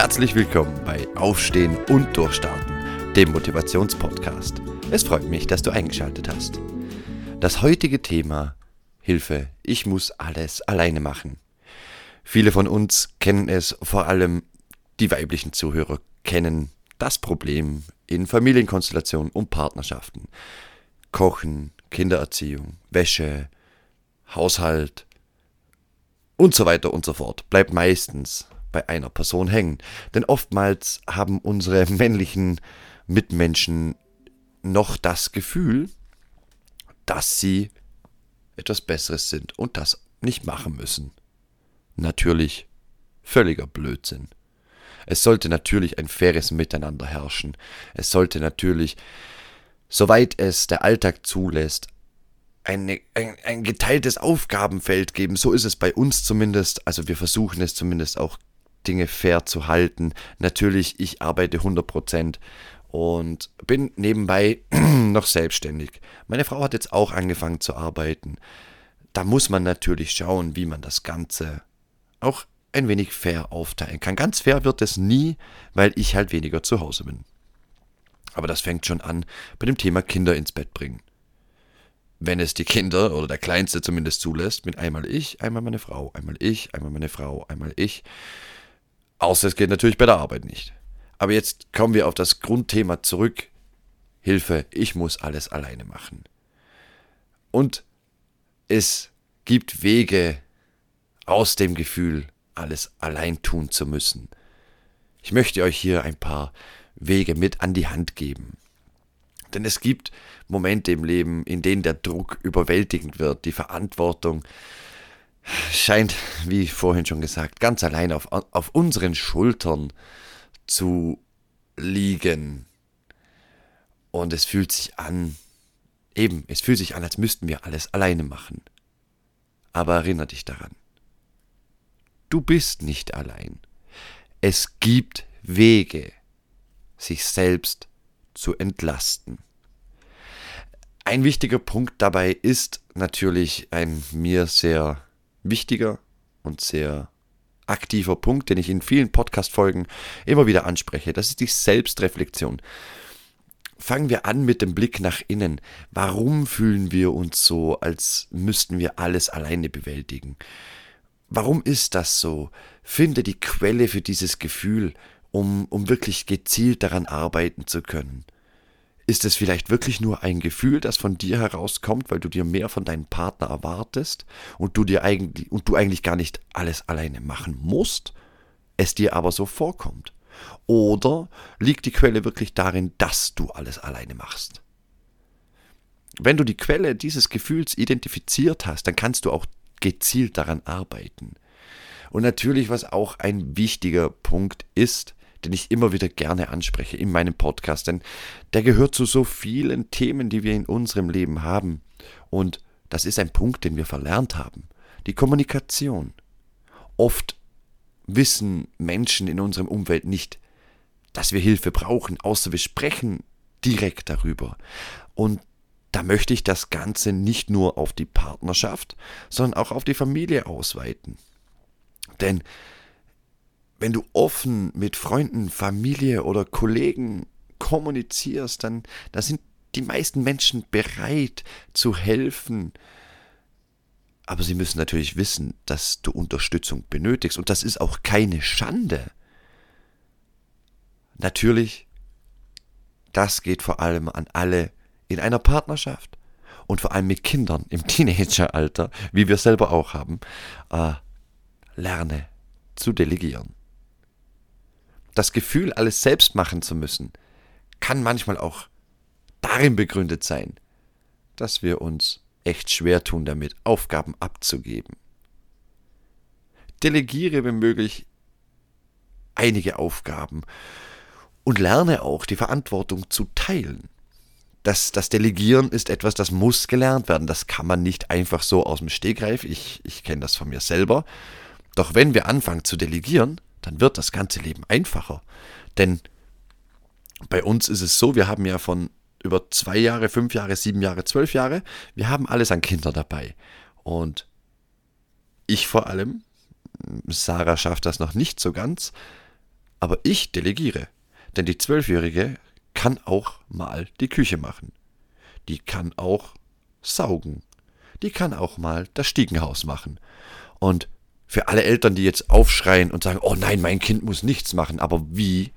Herzlich willkommen bei Aufstehen und Durchstarten, dem Motivationspodcast. Es freut mich, dass du eingeschaltet hast. Das heutige Thema Hilfe, ich muss alles alleine machen. Viele von uns kennen es, vor allem die weiblichen Zuhörer kennen das Problem in Familienkonstellationen und Partnerschaften. Kochen, Kindererziehung, Wäsche, Haushalt und so weiter und so fort bleibt meistens bei einer Person hängen. Denn oftmals haben unsere männlichen Mitmenschen noch das Gefühl, dass sie etwas Besseres sind und das nicht machen müssen. Natürlich völliger Blödsinn. Es sollte natürlich ein faires Miteinander herrschen. Es sollte natürlich, soweit es der Alltag zulässt, eine, ein, ein geteiltes Aufgabenfeld geben. So ist es bei uns zumindest. Also wir versuchen es zumindest auch Dinge fair zu halten. Natürlich, ich arbeite 100% und bin nebenbei noch selbstständig. Meine Frau hat jetzt auch angefangen zu arbeiten. Da muss man natürlich schauen, wie man das Ganze auch ein wenig fair aufteilen kann. Ganz fair wird es nie, weil ich halt weniger zu Hause bin. Aber das fängt schon an bei dem Thema Kinder ins Bett bringen. Wenn es die Kinder oder der Kleinste zumindest zulässt, mit einmal ich, einmal meine Frau, einmal ich, einmal meine Frau, einmal ich. Außer es geht natürlich bei der Arbeit nicht. Aber jetzt kommen wir auf das Grundthema zurück. Hilfe, ich muss alles alleine machen. Und es gibt Wege aus dem Gefühl, alles allein tun zu müssen. Ich möchte euch hier ein paar Wege mit an die Hand geben. Denn es gibt Momente im Leben, in denen der Druck überwältigend wird, die Verantwortung scheint, wie vorhin schon gesagt, ganz allein auf, auf unseren Schultern zu liegen. Und es fühlt sich an, eben, es fühlt sich an, als müssten wir alles alleine machen. Aber erinnere dich daran. Du bist nicht allein. Es gibt Wege, sich selbst zu entlasten. Ein wichtiger Punkt dabei ist natürlich ein mir sehr wichtiger und sehr aktiver Punkt, den ich in vielen Podcast-Folgen immer wieder anspreche. Das ist die Selbstreflexion. Fangen wir an mit dem Blick nach innen. Warum fühlen wir uns so, als müssten wir alles alleine bewältigen? Warum ist das so? Finde die Quelle für dieses Gefühl, um, um wirklich gezielt daran arbeiten zu können. Ist es vielleicht wirklich nur ein Gefühl, das von dir herauskommt, weil du dir mehr von deinem Partner erwartest und du dir eigentlich und du eigentlich gar nicht alles alleine machen musst, es dir aber so vorkommt? Oder liegt die Quelle wirklich darin, dass du alles alleine machst? Wenn du die Quelle dieses Gefühls identifiziert hast, dann kannst du auch gezielt daran arbeiten. Und natürlich, was auch ein wichtiger Punkt ist, den ich immer wieder gerne anspreche in meinem Podcast, denn der gehört zu so vielen Themen, die wir in unserem Leben haben. Und das ist ein Punkt, den wir verlernt haben. Die Kommunikation. Oft wissen Menschen in unserem Umfeld nicht, dass wir Hilfe brauchen, außer wir sprechen direkt darüber. Und da möchte ich das Ganze nicht nur auf die Partnerschaft, sondern auch auf die Familie ausweiten. Denn wenn du offen mit Freunden, Familie oder Kollegen kommunizierst, dann, dann sind die meisten Menschen bereit zu helfen. Aber sie müssen natürlich wissen, dass du Unterstützung benötigst. Und das ist auch keine Schande. Natürlich, das geht vor allem an alle in einer Partnerschaft und vor allem mit Kindern im Teenageralter, wie wir selber auch haben. Äh, lerne zu delegieren das Gefühl, alles selbst machen zu müssen, kann manchmal auch darin begründet sein, dass wir uns echt schwer tun damit, Aufgaben abzugeben. Delegiere, wenn möglich, einige Aufgaben und lerne auch, die Verantwortung zu teilen. Das, das Delegieren ist etwas, das muss gelernt werden. Das kann man nicht einfach so aus dem Stegreif. Ich, ich kenne das von mir selber. Doch wenn wir anfangen zu delegieren, dann wird das ganze Leben einfacher. Denn bei uns ist es so, wir haben ja von über zwei Jahre, fünf Jahre, sieben Jahre, zwölf Jahre, wir haben alles an Kinder dabei. Und ich vor allem, Sarah schafft das noch nicht so ganz, Aber ich delegiere. Denn die Zwölfjährige kann auch mal die Küche machen. Die kann auch saugen. Die kann auch mal das Stiegenhaus machen. Und für alle Eltern, die jetzt aufschreien und sagen, oh nein, mein Kind muss nichts machen, aber wie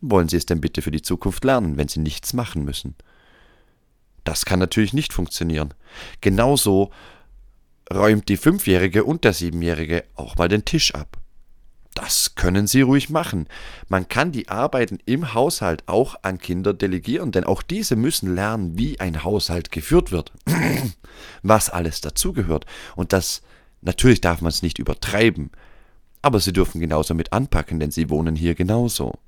wollen sie es denn bitte für die Zukunft lernen, wenn sie nichts machen müssen? Das kann natürlich nicht funktionieren. Genauso räumt die Fünfjährige und der Siebenjährige auch mal den Tisch ab. Das können Sie ruhig machen. Man kann die Arbeiten im Haushalt auch an Kinder delegieren, denn auch diese müssen lernen, wie ein Haushalt geführt wird, was alles dazugehört. Und das natürlich darf man es nicht übertreiben, aber sie dürfen genauso mit anpacken, denn sie wohnen hier genauso.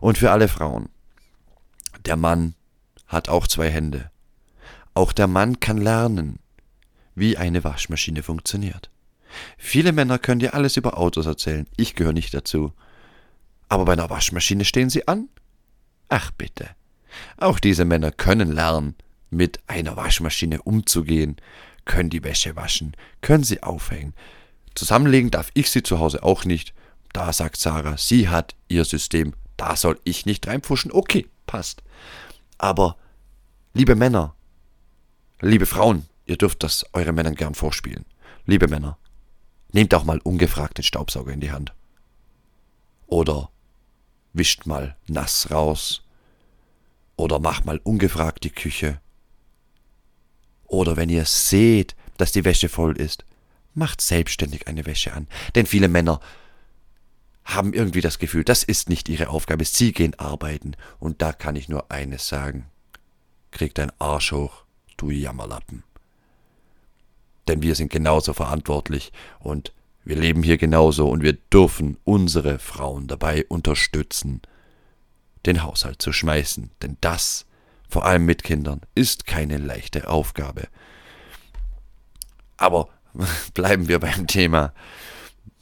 Und für alle Frauen. Der Mann hat auch zwei Hände. Auch der Mann kann lernen, wie eine Waschmaschine funktioniert. Viele Männer können dir alles über Autos erzählen, ich gehöre nicht dazu. Aber bei einer Waschmaschine stehen sie an? Ach bitte. Auch diese Männer können lernen, mit einer Waschmaschine umzugehen, können die Wäsche waschen, können sie aufhängen. Zusammenlegen darf ich sie zu Hause auch nicht. Da sagt Sarah, sie hat ihr System, da soll ich nicht reinpfuschen. Okay, passt. Aber, liebe Männer, liebe Frauen, ihr dürft das euren Männern gern vorspielen. Liebe Männer, Nehmt auch mal ungefragt den Staubsauger in die Hand. Oder wischt mal nass raus. Oder macht mal ungefragt die Küche. Oder wenn ihr seht, dass die Wäsche voll ist, macht selbstständig eine Wäsche an. Denn viele Männer haben irgendwie das Gefühl, das ist nicht ihre Aufgabe, sie gehen arbeiten. Und da kann ich nur eines sagen. Krieg dein Arsch hoch, du Jammerlappen denn wir sind genauso verantwortlich und wir leben hier genauso und wir dürfen unsere Frauen dabei unterstützen, den Haushalt zu schmeißen, denn das, vor allem mit Kindern, ist keine leichte Aufgabe. Aber bleiben wir beim Thema.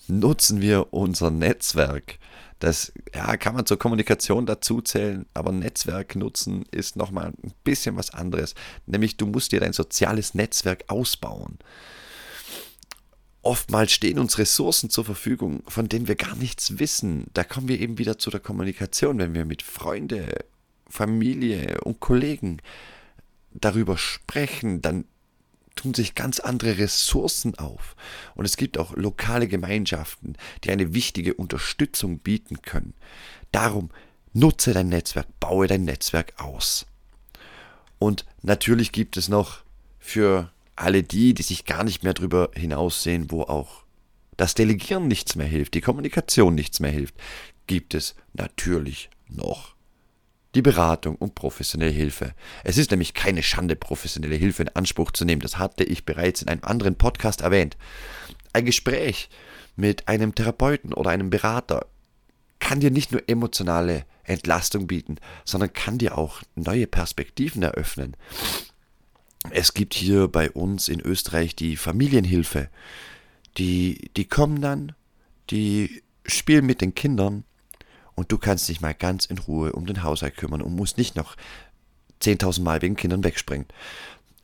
Nutzen wir unser Netzwerk das ja, kann man zur Kommunikation dazu zählen, aber Netzwerk nutzen ist nochmal ein bisschen was anderes. Nämlich du musst dir dein soziales Netzwerk ausbauen. Oftmals stehen uns Ressourcen zur Verfügung, von denen wir gar nichts wissen. Da kommen wir eben wieder zu der Kommunikation, wenn wir mit Freunde, Familie und Kollegen darüber sprechen, dann tun sich ganz andere Ressourcen auf. Und es gibt auch lokale Gemeinschaften, die eine wichtige Unterstützung bieten können. Darum nutze dein Netzwerk, baue dein Netzwerk aus. Und natürlich gibt es noch für alle die, die sich gar nicht mehr darüber hinaussehen, wo auch das Delegieren nichts mehr hilft, die Kommunikation nichts mehr hilft, gibt es natürlich noch die Beratung und professionelle Hilfe. Es ist nämlich keine Schande, professionelle Hilfe in Anspruch zu nehmen. Das hatte ich bereits in einem anderen Podcast erwähnt. Ein Gespräch mit einem Therapeuten oder einem Berater kann dir nicht nur emotionale Entlastung bieten, sondern kann dir auch neue Perspektiven eröffnen. Es gibt hier bei uns in Österreich die Familienhilfe. Die, die kommen dann, die spielen mit den Kindern und du kannst dich mal ganz in Ruhe um den Haushalt kümmern und musst nicht noch 10.000 Mal wegen Kindern wegspringen.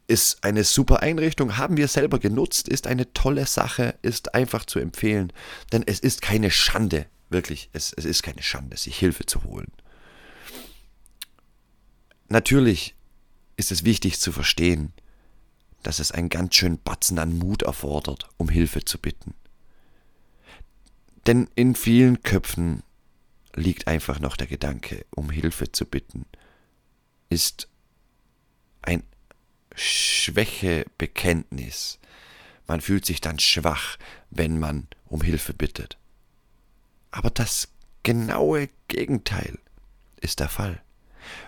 Ist eine super Einrichtung, haben wir selber genutzt, ist eine tolle Sache, ist einfach zu empfehlen, denn es ist keine Schande, wirklich, es, es ist keine Schande, sich Hilfe zu holen. Natürlich ist es wichtig zu verstehen, dass es einen ganz schönen Batzen an Mut erfordert, um Hilfe zu bitten. Denn in vielen Köpfen liegt einfach noch der Gedanke, um Hilfe zu bitten, ist ein Schwächebekenntnis. Man fühlt sich dann schwach, wenn man um Hilfe bittet. Aber das genaue Gegenteil ist der Fall.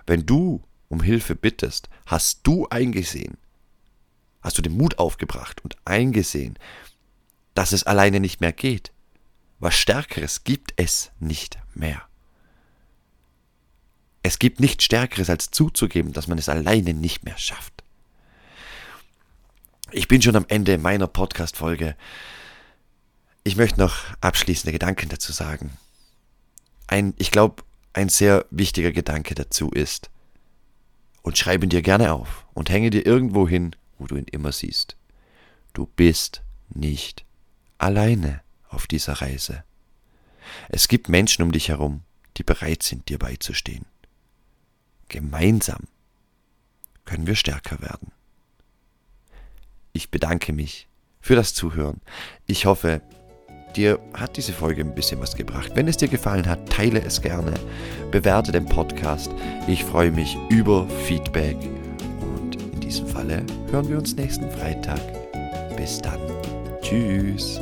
Wenn du um Hilfe bittest, hast du eingesehen, hast du den Mut aufgebracht und eingesehen, dass es alleine nicht mehr geht, was Stärkeres gibt es nicht mehr. Es gibt nichts Stärkeres als zuzugeben, dass man es alleine nicht mehr schafft. Ich bin schon am Ende meiner Podcast-Folge. Ich möchte noch abschließende Gedanken dazu sagen. Ein, ich glaube, ein sehr wichtiger Gedanke dazu ist, und schreibe ihn dir gerne auf und hänge dir irgendwo hin, wo du ihn immer siehst. Du bist nicht alleine auf dieser Reise. Es gibt Menschen um dich herum, die bereit sind, dir beizustehen. Gemeinsam können wir stärker werden. Ich bedanke mich für das Zuhören. Ich hoffe, dir hat diese Folge ein bisschen was gebracht. Wenn es dir gefallen hat, teile es gerne, bewerte den Podcast. Ich freue mich über Feedback und in diesem Falle hören wir uns nächsten Freitag. Bis dann. Tschüss.